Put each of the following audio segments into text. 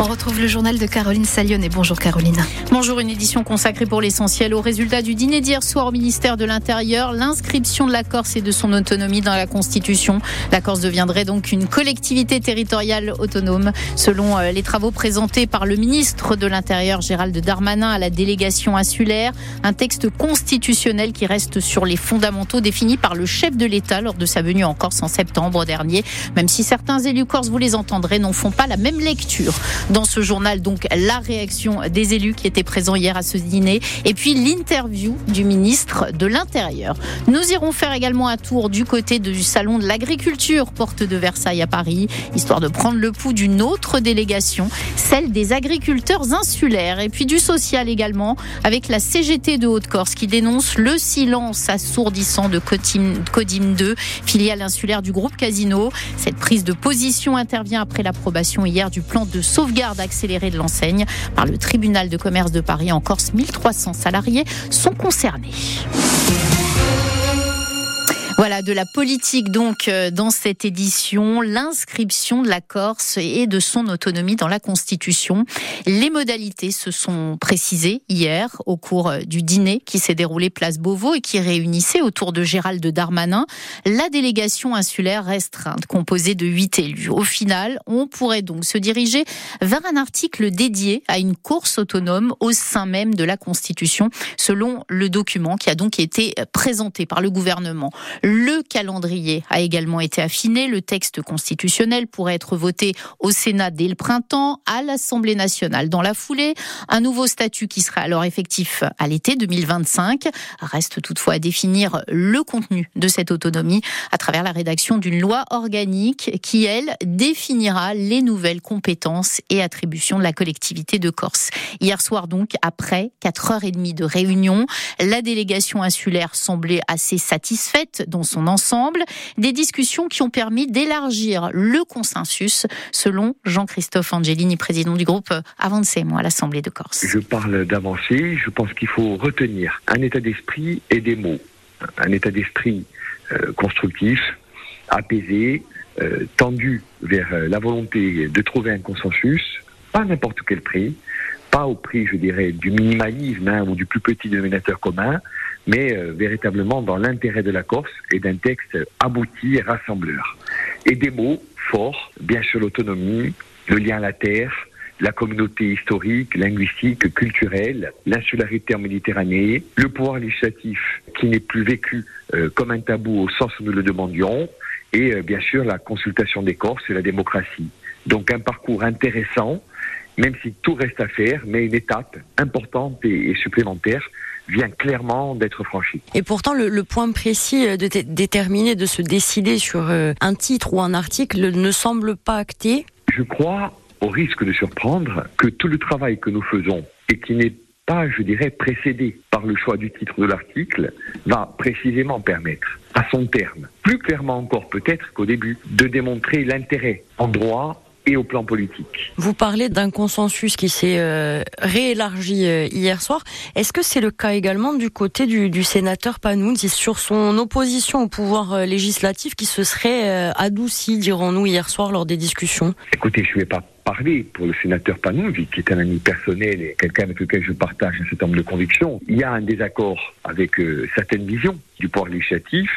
on retrouve le journal de Caroline et Bonjour Caroline. Bonjour, une édition consacrée pour l'essentiel aux résultats du dîner d'hier soir au ministère de l'Intérieur. L'inscription de la Corse et de son autonomie dans la Constitution. La Corse deviendrait donc une collectivité territoriale autonome. Selon euh, les travaux présentés par le ministre de l'Intérieur Gérald Darmanin à la délégation insulaire, un texte constitutionnel qui reste sur les fondamentaux définis par le chef de l'État lors de sa venue en Corse en septembre dernier. Même si certains élus corses, vous les entendrez, n'en font pas la même lecture dans ce journal. Donc la réaction des élus qui étaient présents hier à ce dîner et puis l'interview du ministre de l'Intérieur. Nous irons faire également un tour du côté du salon de l'agriculture, porte de Versailles à Paris, histoire de prendre le pouls d'une autre délégation, celle des agriculteurs insulaires et puis du social également avec la CGT de Haute-Corse qui dénonce le silence assourdissant de Codim 2, filiale insulaire du groupe Casino. Cette prise de position intervient après l'approbation hier du plan de sauvegarde garde accélérée de l'enseigne par le tribunal de commerce de Paris. En Corse, 1300 salariés sont concernés. Voilà, de la politique donc euh, dans cette édition, l'inscription de la Corse et de son autonomie dans la Constitution. Les modalités se sont précisées hier au cours euh, du dîner qui s'est déroulé place Beauvau et qui réunissait autour de Gérald Darmanin la délégation insulaire restreinte composée de huit élus. Au final, on pourrait donc se diriger vers un article dédié à une course autonome au sein même de la Constitution, selon le document qui a donc été présenté par le gouvernement. Le calendrier a également été affiné. Le texte constitutionnel pourrait être voté au Sénat dès le printemps, à l'Assemblée nationale dans la foulée. Un nouveau statut qui serait alors effectif à l'été 2025. Reste toutefois à définir le contenu de cette autonomie à travers la rédaction d'une loi organique qui, elle, définira les nouvelles compétences et attributions de la collectivité de Corse. Hier soir donc, après 4 heures et demie de réunion, la délégation insulaire semblait assez satisfaite son ensemble. Des discussions qui ont permis d'élargir le consensus, selon Jean-Christophe Angelini, président du groupe Avancement à l'Assemblée de Corse. Je parle d'avancer. Je pense qu'il faut retenir un état d'esprit et des mots. Un état d'esprit euh, constructif, apaisé, euh, tendu vers euh, la volonté de trouver un consensus, pas n'importe quel prix, pas au prix, je dirais, du minimalisme hein, ou du plus petit dénominateur commun, mais euh, véritablement dans l'intérêt de la Corse et d'un texte abouti et rassembleur. Et des mots forts, bien sûr l'autonomie, le lien à la terre, la communauté historique, linguistique, culturelle, l'insularité en Méditerranée, le pouvoir législatif qui n'est plus vécu euh, comme un tabou au sens où nous le demandions, et euh, bien sûr la consultation des Corses et la démocratie. Donc un parcours intéressant, même si tout reste à faire, mais une étape importante et supplémentaire vient clairement d'être franchi. Et pourtant, le, point précis de déterminer, de se décider sur euh, un titre ou un article ne semble pas acté. Je crois, au risque de surprendre, que tout le travail que nous faisons et qui n'est pas, je dirais, précédé par le choix du titre de l'article, va précisément permettre, à son terme, plus clairement encore peut-être qu'au début, de démontrer l'intérêt en droit et au plan politique. Vous parlez d'un consensus qui s'est euh, réélargi euh, hier soir. Est-ce que c'est le cas également du côté du, du sénateur Panoun sur son opposition au pouvoir euh, législatif qui se serait adouci, dirons-nous, hier soir lors des discussions? Écoutez, je ne vais pas parler pour le sénateur Panouvi, qui est un ami personnel et quelqu'un avec lequel je partage un certain nombre de convictions. Il y a un désaccord avec euh, certaines visions du pouvoir législatif,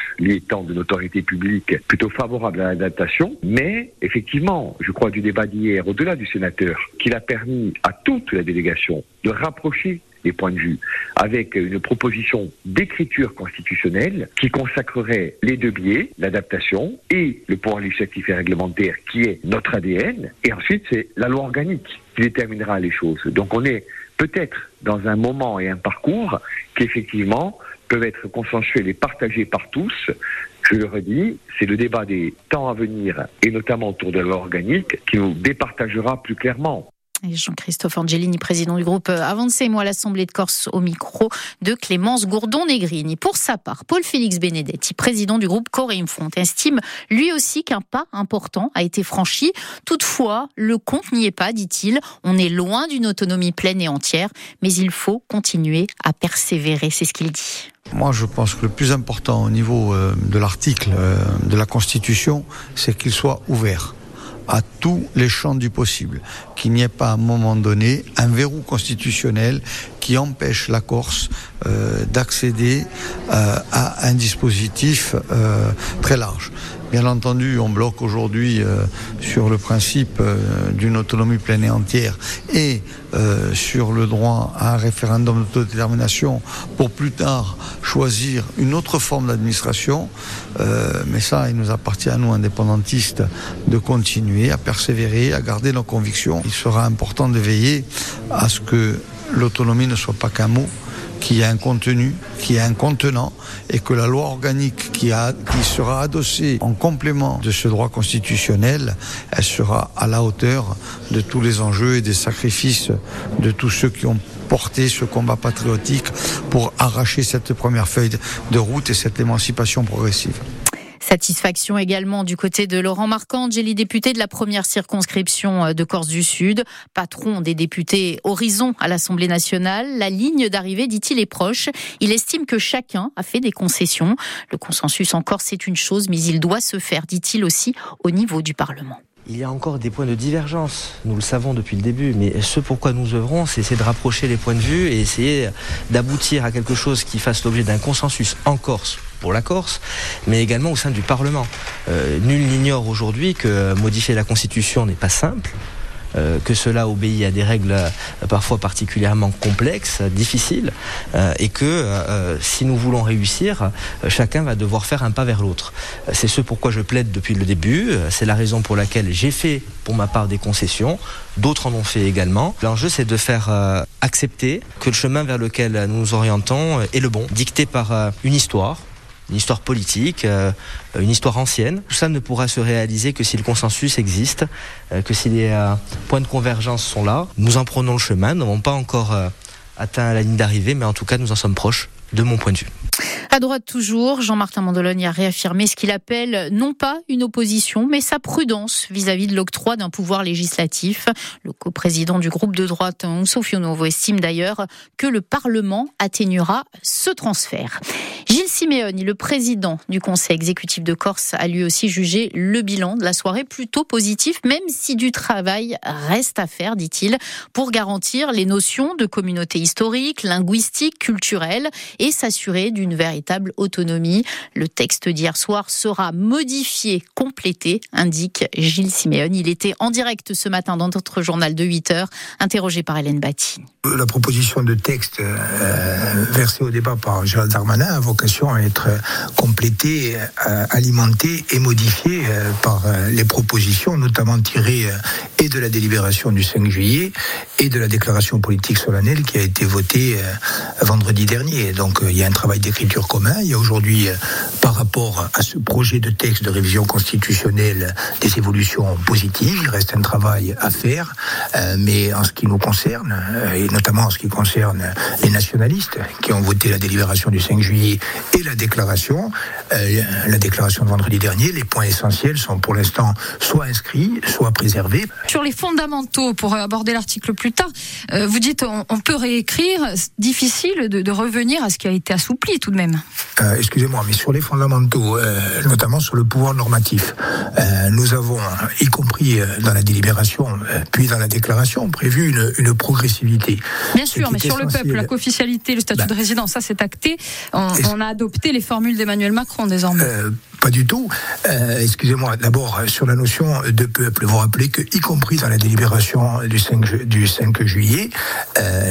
temps de notoriété publique plutôt favorables à l'adaptation, mais effectivement, je crois du débat d'hier, au-delà du sénateur, qu'il a permis à toute la délégation de rapprocher les points de vue, avec une proposition d'écriture constitutionnelle qui consacrerait les deux biais, l'adaptation et le pouvoir législatif et réglementaire qui est notre ADN, et ensuite c'est la loi organique qui déterminera les choses. Donc on est peut-être dans un moment et un parcours qui effectivement peuvent être consensuels et partagés par tous. Je le redis, c'est le débat des temps à venir et notamment autour de la loi organique qui nous départagera plus clairement. Jean-Christophe Angelini, président du groupe Avancez, moi l'Assemblée de Corse au micro de Clémence Gourdon-Negrini. Pour sa part, Paul-Félix Benedetti, président du groupe Coréum Front, estime lui aussi qu'un pas important a été franchi. Toutefois, le compte n'y est pas, dit-il. On est loin d'une autonomie pleine et entière, mais il faut continuer à persévérer, c'est ce qu'il dit. Moi, je pense que le plus important au niveau euh, de l'article euh, de la Constitution, c'est qu'il soit ouvert à tous les champs du possible, qu'il n'y ait pas à un moment donné un verrou constitutionnel qui empêche la Corse euh, d'accéder euh, à un dispositif euh, très large. Bien entendu, on bloque aujourd'hui euh, sur le principe euh, d'une autonomie pleine et entière et euh, sur le droit à un référendum d'autodétermination pour plus tard choisir une autre forme d'administration. mais ça, il nous appartient à nous, indépendantistes, de continuer à persévérer, à garder nos convictions. Il sera important de veiller à ce que l'autonomie ne soit pas qu'un mot, qui a un contenu, qui a un contenant, et que la loi organique qui, sera adossée en complément de ce droit constitutionnel, elle sera à la hauteur de tous les enjeux et des sacrifices de tous ceux qui ont porté ce combat patriotique pour arracher cette première feuille de route et cette émancipation progressive. Satisfaction également du côté de Laurent Marcangeli, député de la première circonscription euh, de Corse du Sud, patron des députés Horizon à l'Assemblée nationale. La ligne d'arrivée, dit-il, est proche. Il estime que chacun a fait des concessions. Le consensus en Corse, c'est une chose, mais il doit se faire, dit-il aussi, au niveau du Parlement. Il y a encore des points de divergence, nous le savons depuis le début, mais ce pourquoi nous œuvrons, c'est de rapprocher les points de vue et essayer d'aboutir à quelque chose qui fasse l'objet d'un consensus en Corse pour la Corse, mais également au sein du Parlement. Euh, nul n'ignore aujourd'hui que modifier la Constitution n'est pas simple, euh, que cela obéit à des règles euh, parfois particulièrement complexes, difficiles, euh, et que euh, si nous voulons réussir, chacun va devoir faire un pas vers l'autre. C'est ce pourquoi je plaide depuis le début, c'est la raison pour laquelle j'ai fait pour ma part des concessions, d'autres en ont fait également. L'enjeu c'est de faire accepter que le chemin vers lequel nous nous orientons est le bon, dicté par une histoire, une histoire politique, euh, une histoire ancienne. Tout ça ne pourra se réaliser que si le consensus existe, euh, que si les euh, points de convergence sont là. Nous en prenons le chemin, nous n'avons pas encore atteint la ligne d'arrivée, mais en tout cas nous en sommes proches, de mon point de vue. À droite toujours, Jean-Martin Mandologne a réaffirmé ce qu'il appelle non pas une opposition, mais sa prudence vis-à-vis de l'octroi d'un pouvoir législatif. Le coprésident du groupe de droite, Sofio Novo, estime d'ailleurs que le Parlement atténuera ce transfert. Gilles Simeoni, le président du conseil exécutif de Corse, a lui aussi jugé le bilan de la soirée plutôt positif, même si du travail reste à faire, dit-il, pour garantir les notions de communauté historique, linguistique, culturelle et s'assurer d'une véritable autonomie. Le texte d'hier soir sera modifié, complété, indique Gilles Siméon. Il était en direct ce matin dans notre journal de 8 heures, interrogé par Hélène Batti. La proposition de texte euh, versée au débat par Gérald Darmanin a vocation à être complétée, euh, alimentée et modifiée euh, par les propositions, notamment tirées et de la délibération du 5 juillet et de la déclaration politique solennelle qui a été votée vendredi dernier. Donc il y a un travail d'écriture commun. Il y a aujourd'hui, par rapport à ce projet de texte de révision constitutionnelle, des évolutions positives. Il reste un travail à faire, mais en ce qui nous concerne, et notamment en ce qui concerne les nationalistes qui ont voté la délibération du 5 juillet et la déclaration, euh, la déclaration de vendredi dernier, les points essentiels sont pour l'instant soit inscrits, soit préservés. Sur les fondamentaux, pour aborder l'article plus tard, euh, vous dites on, on, peut réécrire, difficile de, de, revenir à ce qui a été assoupli tout de même. Euh, Excusez-moi, mais sur les fondamentaux, euh, notamment sur le pouvoir normatif, euh, nous avons, y compris dans la délibération, puis dans la déclaration, prévu une, une progressivité. Bien sûr, mais sur le peuple, la co-officialité, le statut bah, de résidence, ça c'est acté. On, on, a adopté les formules d'Emmanuel Macron désormais. Pas du tout. Excusez-moi, d'abord sur la notion de peuple, vous rappelez que, y compris dans la délibération du 5, du 5 juillet,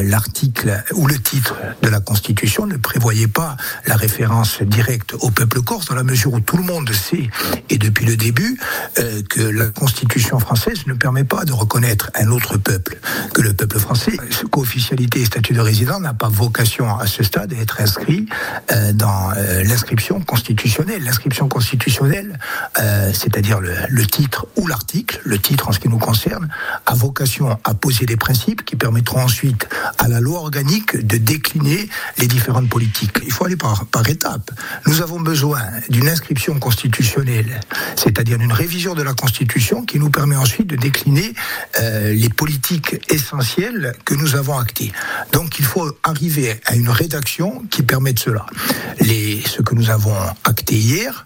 l'article ou le titre de la Constitution ne prévoyait pas la référence directe au peuple corse, dans la mesure où tout le monde sait, et depuis le début, euh, que la Constitution française ne permet pas de reconnaître un autre peuple que le peuple français. Co-officialité et statut de résident n'a pas vocation à ce stade à être inscrit euh, dans euh. L'inscription constitutionnelle constitutionnelle, euh, c'est-à-dire le, le, titre ou l'article, le titre en ce qui nous concerne, a vocation à poser des principes qui permettront ensuite à la loi organique de décliner les différentes politiques. Il faut aller par, par étapes. Nous avons besoin d'une inscription constitutionnelle, c'est-à-dire d'une révision de la Constitution qui nous permet ensuite de décliner euh, les politiques essentielles que nous avons actées. Donc il faut arriver à une rédaction qui permette cela. Les, ce que nous avons acté hier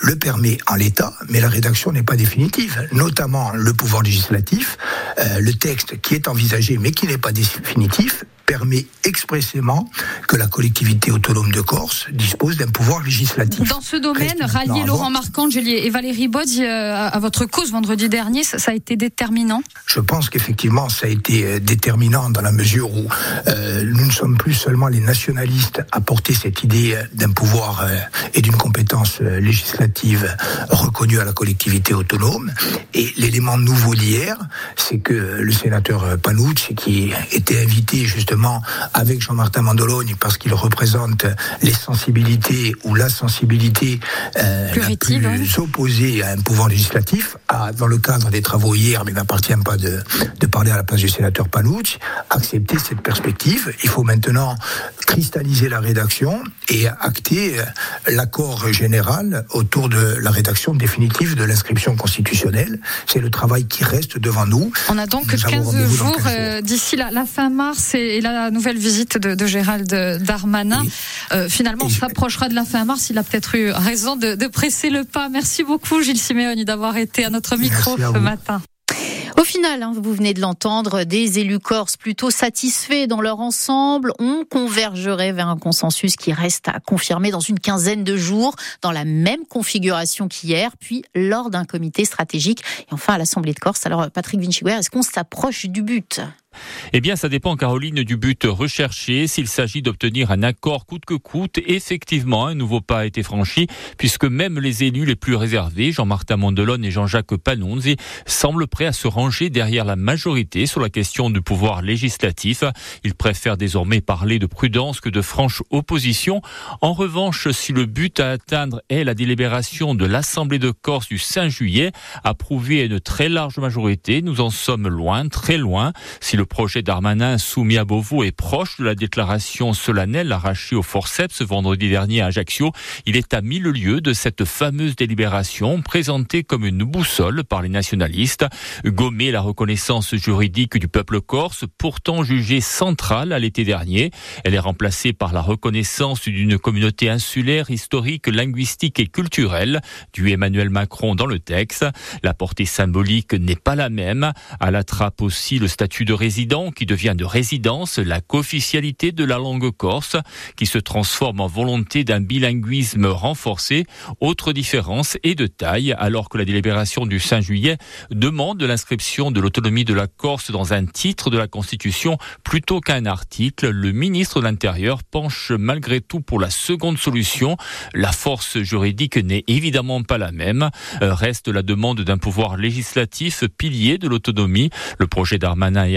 le permet en l'état, mais la rédaction n'est pas définitive, notamment le pouvoir législatif, euh, le texte qui est envisagé mais qui n'est pas définitif permet expressément que la collectivité autonome de Corse dispose d'un pouvoir législatif. Dans ce domaine, rallier Laurent Marcangeli et Valérie Bodzi euh, à votre cause vendredi dernier, ça a été déterminant? Je pense qu'effectivement, ça a été euh, déterminant dans la mesure où euh, nous ne sommes plus seulement les nationalistes à porter cette idée d'un pouvoir et d'une compétence législative reconnue à la collectivité autonome. Et l'élément nouveau d'hier, c'est que le sénateur Panucci, qui était invité justement avec Jean-Martin Mandologne parce qu'il représente les sensibilités ou la sensibilité euh, la plus opposée à un pouvoir législatif, a, dans le cadre des travaux hier, mais il n'appartient pas de, de, parler à la place du sénateur Palouch, accepter cette perspective. Il faut maintenant cristalliser la rédaction et acter euh, l'accord général autour de la rédaction définitive de l'inscription constitutionnelle. C'est le travail qui reste devant nous. On a donc 15 jours, euh, d'ici la, la, fin mars et la nouvelle visite de, de Gérald Darmanin. Euh, finalement, on se rapprochera de la fin mars. Il a peut-être eu raison de, de, presser le pas. Merci beaucoup, Gilles Siméoni, d'avoir été à notre micro ce matin. Au final, hein, vous venez de l'entendre, des élus corses plutôt satisfaits dans leur ensemble, on convergerait vers un consensus qui reste à confirmer dans une quinzaine de jours, dans la même configuration qu'hier, puis lors d'un comité stratégique, et enfin à l'Assemblée de Corse. Alors Patrick Vinciguer, est-ce qu'on s'approche du but? Eh bien, ça dépend, Caroline, du but recherché. S'il s'agit d'obtenir un accord coûte que coûte, effectivement, un nouveau pas a été franchi, puisque même les élus les plus réservés, Jean-Martin Mondelon et Jean-Jacques Panonzi, semblent prêts à se ranger derrière la majorité sur la question du pouvoir législatif. Ils préfèrent désormais parler de prudence que de franche opposition. En revanche, si le but à atteindre est la délibération de l'Assemblée de Corse du 5 juillet, approuvée à une très large majorité, nous en sommes loin, très loin. Si le projet d'Armanin soumis à Beauvau est proche de la déclaration solennelle arrachée au forceps vendredi dernier à Ajaccio. Il est à mille lieues de cette fameuse délibération présentée comme une boussole par les nationalistes. Gommer la reconnaissance juridique du peuple corse, pourtant jugée centrale à l'été dernier. Elle est remplacée par la reconnaissance d'une communauté insulaire, historique, linguistique et culturelle, du Emmanuel Macron dans le texte. La portée symbolique n'est pas la même. À la aussi le statut de résidence qui devient de résidence, la co-officialité de la langue corse qui se transforme en volonté d'un bilinguisme renforcé. Autre différence est de taille alors que la délibération du 5 juillet demande l'inscription de l'autonomie de la Corse dans un titre de la Constitution plutôt qu'un article. Le ministre de l'Intérieur penche malgré tout pour la seconde solution. La force juridique n'est évidemment pas la même. Euh, reste la demande d'un pouvoir législatif pilier de l'autonomie. Le projet d'Armanin est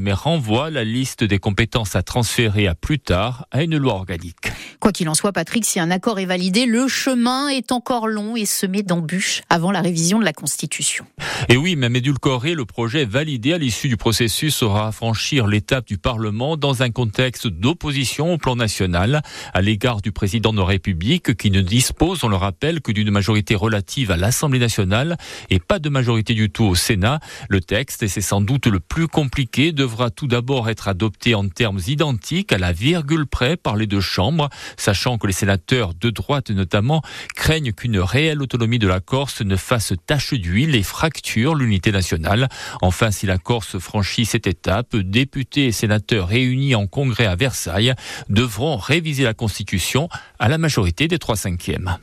mais renvoie la liste des compétences à transférer à plus tard à une loi organique. Quoi qu'il en soit, Patrick, si un accord est validé, le chemin est encore long et semé d'embûches avant la révision de la Constitution. Et oui, même édulcoré, le projet validé à l'issue du processus aura à franchir l'étape du Parlement dans un contexte d'opposition au plan national à l'égard du président de la République qui ne dispose, on le rappelle, que d'une majorité relative à l'Assemblée nationale et pas de majorité du tout au Sénat. Le texte, et c'est sans doute le plus compliqué devra tout d'abord être adopté en termes identiques à la virgule près par les deux chambres, sachant que les sénateurs de droite notamment craignent qu'une réelle autonomie de la Corse ne fasse tache d'huile et fracture l'unité nationale. Enfin, si la Corse franchit cette étape, députés et sénateurs réunis en congrès à Versailles devront réviser la Constitution à la majorité des trois cinquièmes.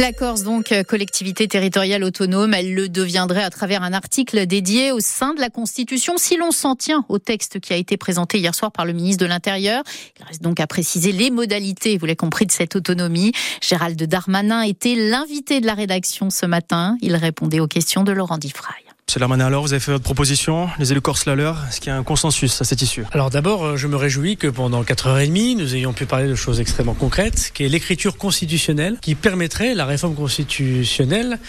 La Corse, donc, collectivité territoriale autonome, elle le deviendrait à travers un article dédié au sein de la Constitution, si l'on s'en tient au texte qui a été présenté hier soir par le ministre de l'Intérieur. Il reste donc à préciser les modalités, vous l'avez compris, de cette autonomie. Gérald Darmanin était l'invité de la rédaction ce matin. Il répondait aux questions de Laurent Diffraille. C'est Darmanin, alors vous avez fait votre proposition, les élus corses la leur, est-ce qu'il y a un consensus à cette issue? Alors d'abord, je me réjouis que pendant 4h30, nous ayons pu parler de choses extrêmement concrètes, qui est l'écriture constitutionnelle, qui permettrait la réforme constitutionnelle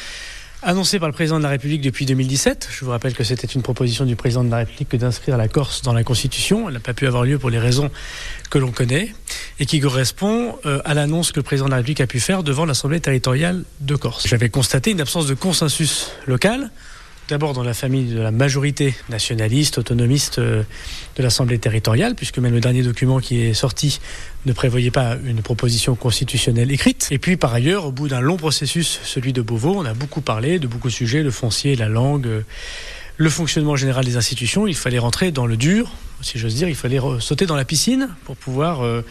annoncé par le président de la République depuis 2017. Je vous rappelle que c'était une proposition du président de la République que d'inscrire la Corse dans la Constitution. Elle n'a pas pu avoir lieu pour les raisons que l'on connaît et qui correspond euh, à l'annonce que le président de la République a pu faire devant l'Assemblée territoriale de Corse. J'avais constaté une absence de consensus local d'abord dans la famille de la majorité nationaliste, autonomiste euh, de l'Assemblée territoriale, puisque même le dernier document qui est sorti ne prévoyait pas une proposition constitutionnelle écrite. Et puis par ailleurs, au bout d'un long processus, celui de Beauvau, on a beaucoup parlé de beaucoup de sujets, le foncier, la langue, euh, le fonctionnement général des institutions. Il fallait rentrer dans le dur, si j'ose dire, il fallait sauter dans la piscine pour pouvoir euh,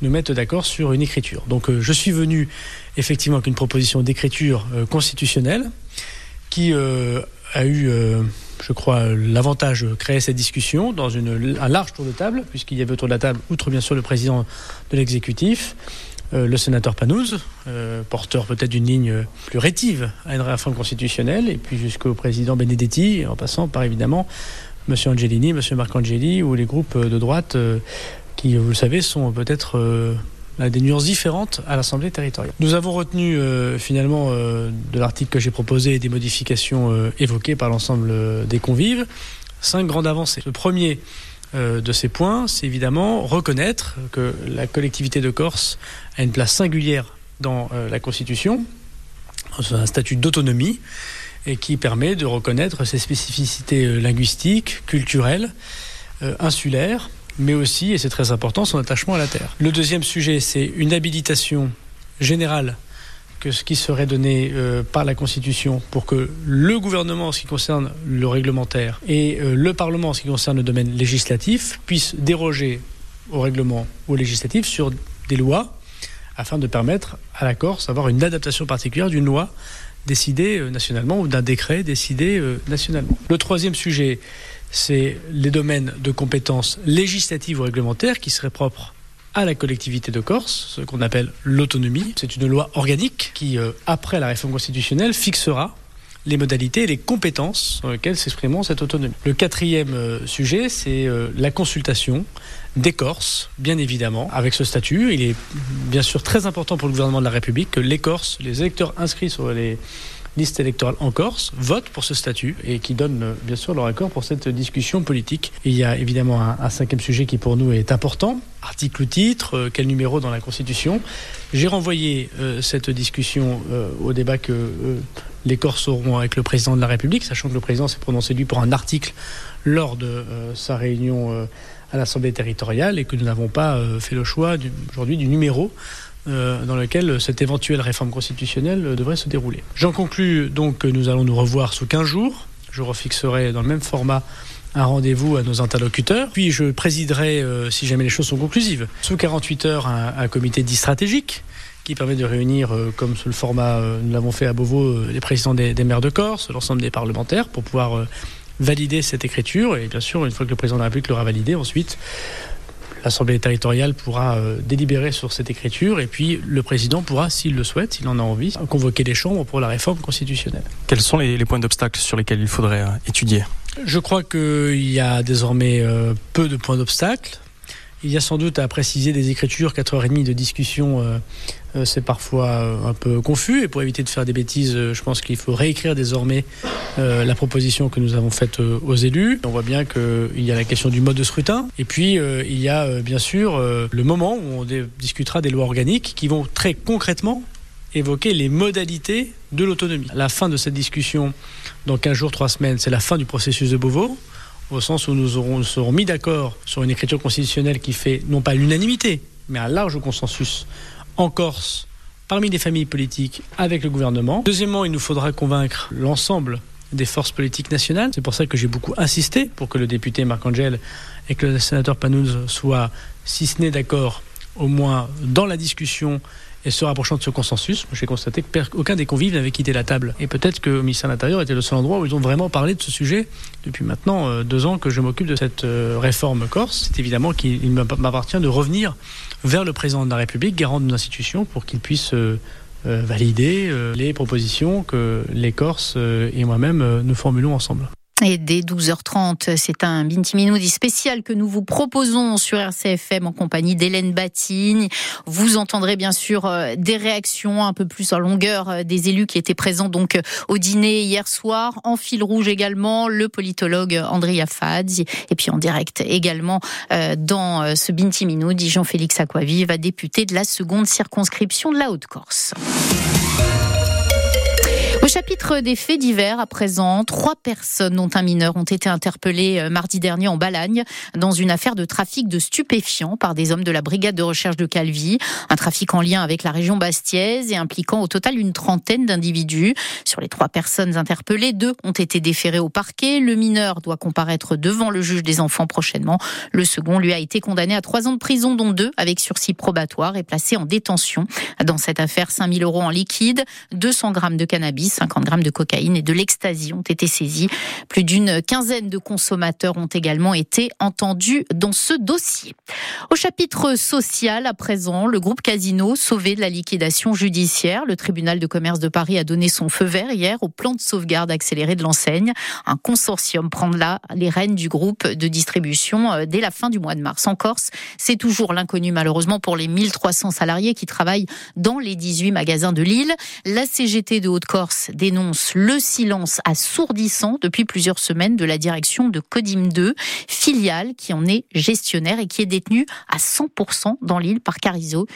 nous mettre d'accord sur une écriture. Donc je suis venu effectivement avec une proposition d'écriture constitutionnelle qui a eu, euh, je crois, l'avantage de créer cette discussion dans un large tour de table, puisqu'il y avait autour de la table, outre bien sûr le président de l'exécutif, euh, le sénateur Panouz, euh, porteur peut-être d'une ligne plus rétive à une réforme constitutionnelle, et puis jusqu'au président Benedetti, en passant par évidemment M. Angelini, M. Marcangeli, ou les groupes de droite qui, vous le savez, sont peut-être des nuances différentes à l'Assemblée territoriale. Nous avons retenu euh, finalement euh, de l'article que j'ai proposé des modifications euh, évoquées par l'ensemble des convives, cinq grandes avancées. Le premier de ces points, c'est évidemment reconnaître que la collectivité de Corse a une place singulière dans la Constitution, un statut d'autonomie, et qui permet de reconnaître ses spécificités linguistiques, culturelles, insulaires, mais aussi, et c'est très important, son attachement à la terre. Le deuxième sujet, c'est une habilitation générale que ce qui serait donné euh, par la Constitution pour que le gouvernement, en ce qui concerne le réglementaire, et euh, le Parlement, en ce qui concerne le domaine législatif, puissent déroger au règlement ou au législatif sur des lois afin de permettre à la Corse d'avoir une adaptation particulière d'une loi décidée euh, nationalement ou d'un décret décidé nationalement. Le troisième sujet, c'est les domaines de compétences législatives ou réglementaires qui seraient propres à la collectivité de Corse, ce qu'on appelle l'autonomie. C'est une loi organique qui, euh, après la réforme constitutionnelle, fixera les modalités et les compétences dans lesquelles s'exprimeront cette autonomie. Le quatrième euh, sujet, c'est euh, la consultation des Corses, bien évidemment, avec ce statut. Il est bien sûr très important pour le gouvernement de la République que les Corses, les électeurs inscrits sur les liste électorale en Corse votent pour ce statut et qui donnent euh, bien sûr leur accord pour cette discussion politique. il y a évidemment un, cinquième sujet qui pour nous est important, article ou titre, euh, quel numéro dans la Constitution? J'ai renvoyé euh, cette discussion au débat que les Corses auront avec le président de la République, sachant que le président s'est prononcé lui pour un article lors de sa réunion à l'Assemblée territoriale et que nous n'avons pas fait le choix aujourd'hui du numéro euh, dans lequel cette éventuelle réforme constitutionnelle devrait se dérouler. J'en conclus donc que nous allons nous revoir sous 15 jours. Je refixerai dans le même format un rendez-vous à nos interlocuteurs. Puis je présiderai, euh, si jamais les choses sont conclusives, sous 48 heures, un, comité dit stratégique qui permet de réunir, euh, comme sous le format, nous l'avons fait à Beauvau, les présidents des, des maires de Corse, l'ensemble des parlementaires, pour pouvoir valider cette écriture. Et bien sûr, une fois que le président de la République l'aura validé, ensuite, l'Assemblée territoriale pourra euh, délibérer sur cette écriture et puis le président pourra, s'il le souhaite, s'il en a envie, convoquer les chambres pour la réforme constitutionnelle. Quels sont les, points d'obstacle sur lesquels il faudrait euh, étudier? Je crois qu'il y a désormais euh, peu de points d'obstacle. Il y a sans doute à préciser des écritures, 4h30 de discussion, c'est parfois euh, un peu confus. Et pour éviter de faire des bêtises, je pense qu'il faut réécrire désormais la proposition que nous avons faite aux élus. On voit bien qu'il y a la question du mode de scrutin. Et puis, il y a bien sûr le moment où on discutera des lois organiques qui vont très concrètement évoquer les modalités de l'autonomie. La fin de cette discussion, dans 15 jours, 3 semaines, c'est la fin du processus de Beauvau au sens où nous, aurons, serons mis d'accord sur une écriture constitutionnelle qui fait non pas l'unanimité, mais un large consensus en Corse, parmi les familles politiques, avec le gouvernement. Deuxièmement, il nous faudra convaincre l'ensemble des forces politiques nationales. C'est pour ça que j'ai beaucoup insisté pour que le député Marc-Angel et que le sénateur Panouz soient, si ce n'est d'accord, au moins dans la discussion et se rapprochant de ce consensus, j'ai constaté qu'aucun des convives n'avait quitté la table. Et peut-être que le ministère de l'Intérieur était le seul endroit où ils ont vraiment parlé de ce sujet depuis maintenant euh, deux ans que je m'occupe de cette euh, réforme corse. C'est évidemment qu'il m'appartient de revenir vers le président de la République, garant de nos institutions, pour qu'il puisse euh, valider les propositions que les Corses et moi-même nous formulons ensemble. Et dès 12h30, c'est un Binti Minoudi spécial que nous vous proposons sur RCFM en compagnie d'Hélène Batigne. Vous entendrez bien sûr euh, des réactions un peu plus en longueur euh, des élus qui étaient présents donc euh, au dîner hier soir. En fil rouge également, le politologue Andrea Fadzi. Et puis en direct également dans ce Binti Minoudi, Jean-Félix Aquavive, député de la seconde circonscription de la Haute-Corse. Chapitre des faits divers, à présent, trois personnes, dont un mineur, ont été interpellées euh, mardi dernier en Balagne dans une affaire de trafic de stupéfiants par des hommes de la brigade de recherche de Calvi. Un trafic en lien avec la région bastiaise et impliquant au total une trentaine d'individus. Sur les trois personnes interpellées, deux ont été déférés au parquet. Le mineur doit comparaître devant le juge des enfants prochainement. Le second, lui, a été condamné à trois ans de prison, dont deux avec sursis probatoire et placé en détention. Dans cette affaire, 5000 euros en liquide, 200 grammes de cannabis 50 grammes de cocaïne et de l'ecstasy ont été saisis. Plus d'une quinzaine de consommateurs ont également été entendus dans ce dossier. Au chapitre social, à présent, le groupe Casino sauvé de la liquidation judiciaire. Le tribunal de commerce de Paris a donné son feu vert hier au plan de sauvegarde accéléré de l'enseigne. Un consortium prendra les rênes du groupe de distribution euh, dès la fin du mois de mars. En Corse, c'est toujours l'inconnu malheureusement pour les 1300 salariés qui travaillent dans les 18 magasins de Lille. La CGT de Haute-Corse dénonce le silence assourdissant depuis plusieurs semaines de la direction de Codim 2, filiale qui en est gestionnaire et qui est détenue à 100% dans l'île par Carizo,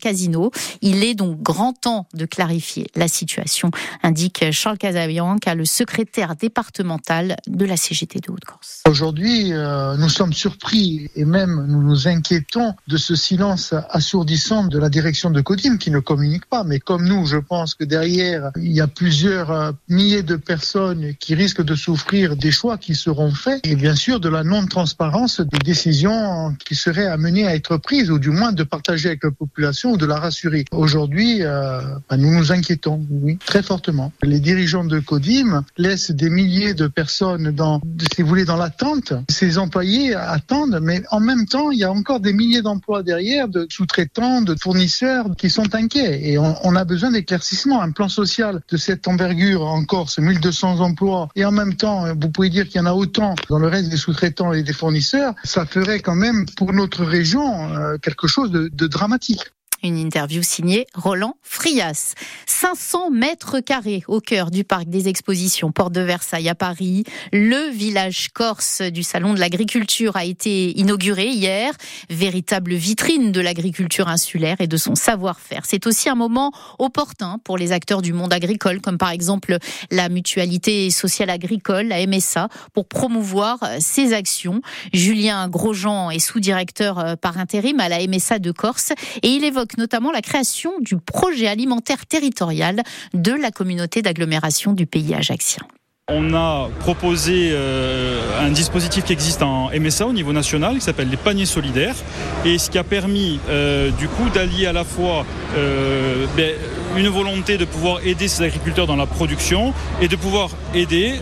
Casino. Il est donc grand temps de clarifier la situation, indique Charles Casabianca, le secrétaire départemental de la CGT de Haute-Corse. Aujourd'hui, euh, nous sommes surpris et même nous nous inquiétons de ce silence assourdissant de la direction de Codim qui ne communique pas. Mais comme nous, je pense que derrière, il y a plus plusieurs euh, milliers de personnes qui risquent de souffrir des choix qui seront faits et bien sûr de la non-transparence des décisions qui seraient amenées à être prises ou du moins de partager avec la population ou de la rassurer. Aujourd'hui, euh, bah, nous nous inquiétons, oui, très fortement. Les dirigeants de Codim laissent des milliers de personnes dans, si vous voulez, dans l'attente. Ces employés attendent, mais en même temps, il y a encore des milliers d'emplois derrière, de sous-traitants, de fournisseurs qui sont inquiets. Et on, on a besoin d'éclaircissement, un plan social de cette envergure en Corse, 1200 emplois, et en même temps, vous pouvez dire qu'il y en a autant dans le reste des sous-traitants et des fournisseurs, ça ferait quand même pour notre région euh, quelque chose de dramatique. Une interview signée Roland Frias. 500 mètres carrés au cœur du parc des expositions Porte de Versailles à Paris. Le village corse du Salon de l'agriculture a été inauguré hier. Véritable vitrine de l'agriculture insulaire et de son savoir-faire. C'est aussi un moment opportun pour les acteurs du monde agricole, comme par exemple la mutualité sociale agricole, la MSA, pour promouvoir ses actions. Julien Grosjean est sous-directeur euh, par intérim à la MSA de Corse et il évoque notamment la création du projet alimentaire territorial de la communauté d'agglomération du pays ajaxien. On a proposé euh, un dispositif qui existe en MSA au niveau national qui s'appelle les paniers solidaires et ce qui a permis euh, du coup d'allier à la fois euh, ben, une volonté de pouvoir aider ces agriculteurs dans la production et de pouvoir aider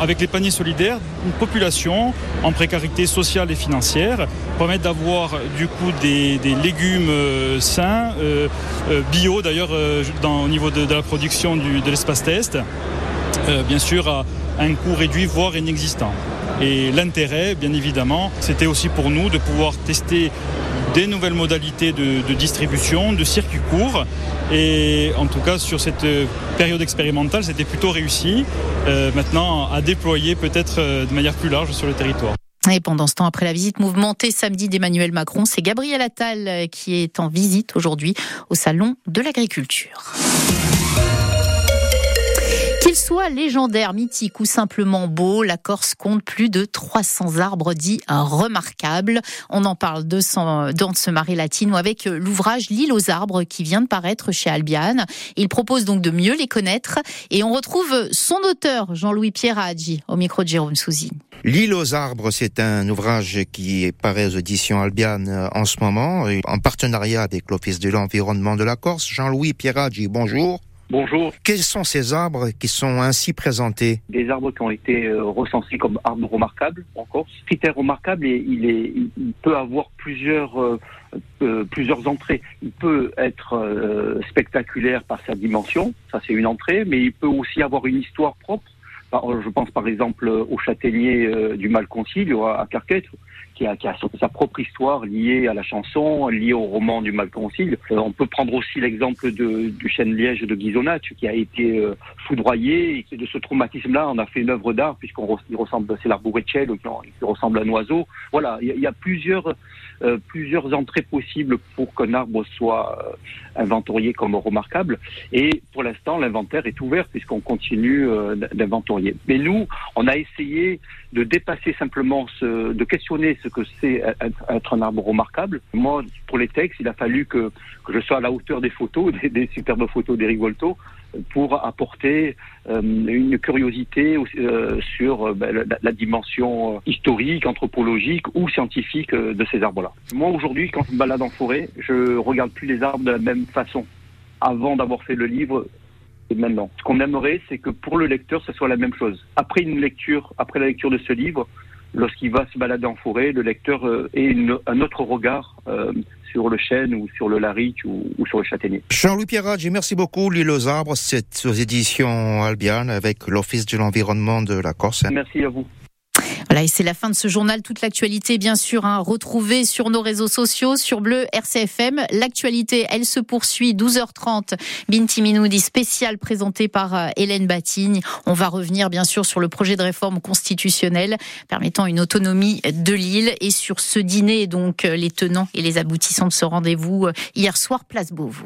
avec les paniers solidaires une population en précarité sociale et financière, permettre d'avoir du coup des, légumes sains, bio d'ailleurs au niveau de, la production de l'espace test. Euh, bien sûr à un coût réduit, voire inexistant. Et l'intérêt, bien évidemment, c'était aussi pour nous de pouvoir tester des nouvelles modalités de, distribution, de circuits courts. Et en tout cas, sur cette période expérimentale, c'était plutôt réussi. Euh, maintenant, à déployer peut-être euh, de manière plus large sur le territoire. Et pendant ce temps, après la visite mouvementée samedi d'Emmanuel Macron, c'est Gabriel Attal qui est en visite aujourd'hui au Salon de l'Agriculture. Qu'il soit légendaire, mythique ou simplement beau, la Corse compte plus de 300 arbres dits remarquables. On en parle de dans ce Marie Latino avec l'ouvrage L'île aux arbres qui vient de paraître chez Albiane. Il propose donc de mieux les connaître et on retrouve son auteur, Jean-Louis Pierraggi, au micro de Jérôme Souzy. L'île aux arbres, c'est un ouvrage qui paraît aux éditions Albiane euh, en ce moment, en partenariat avec l'Office de l'environnement de la Corse. Jean-Louis Pierraggi, bonjour. Bonjour. Quels sont ces arbres qui sont ainsi présentés Des arbres qui ont été euh, recensés comme arbres remarquables en Corse. Critère remarquable, il, est, il peut avoir plusieurs, euh, euh, plusieurs entrées. Il peut être spectaculaire par sa dimension, ça c'est une entrée, mais il peut aussi avoir une histoire propre Je pense par exemple au châtaignier du Malconcile à Carquette qui a, sa propre histoire liée à la chanson, liée au roman du Malconcile. Euh, on peut prendre aussi l'exemple du chêne liège de Guisonat, qui a été euh, foudroyé. Et de ce traumatisme-là, on a fait une œuvre d'art, puisqu'on ressemble, c'est l'arboretchel, qui ressemble à un oiseau. Voilà, il y, a plusieurs, euh, plusieurs entrées possibles pour qu'un arbre soit inventorié comme remarquable. Et pour l'instant, l'inventaire est ouvert, puisqu'on continue d'inventorier. Mais nous, on a essayé de dépasser simplement ce, de questionner ce que c'est être un arbre remarquable. Moi, pour les textes, il a fallu que, que je sois à la hauteur des photos, des, des superbes photos d'Éric Volto, pour apporter euh, une curiosité euh, sur euh, ben, la, dimension historique, anthropologique ou scientifique de ces arbres-là. Moi, aujourd'hui, quand je me balade en forêt, je regarde plus les arbres de la même façon. Avant d'avoir fait le livre, et maintenant. Ce qu'on aimerait, c'est que pour le lecteur, ce soit la même chose. Après une lecture, après la lecture de ce livre, lorsqu'il va se balader en forêt, le lecteur euh, ait un autre regard euh, sur le chêne ou sur le laric ou, sur le châtaignier. Jean-Louis Pierradji, merci beaucoup. L'île aux arbres, c'est aux éditions Albiane avec l'Office de l'environnement de la Corse. Merci à vous. Voilà, et c'est la fin de ce journal. Toute l'actualité, bien sûr, hein, retrouvée sur nos réseaux sociaux, sur Bleu RCFM. L'actualité, elle se poursuit. 12h30, Binti Minoudi spécial présenté par euh, Hélène Batigne. On va revenir, bien sûr, sur le projet de réforme constitutionnelle permettant une autonomie de l'île et sur ce dîner, donc, euh, les tenants et les aboutissants de ce rendez-vous euh, hier soir, place Beauvau.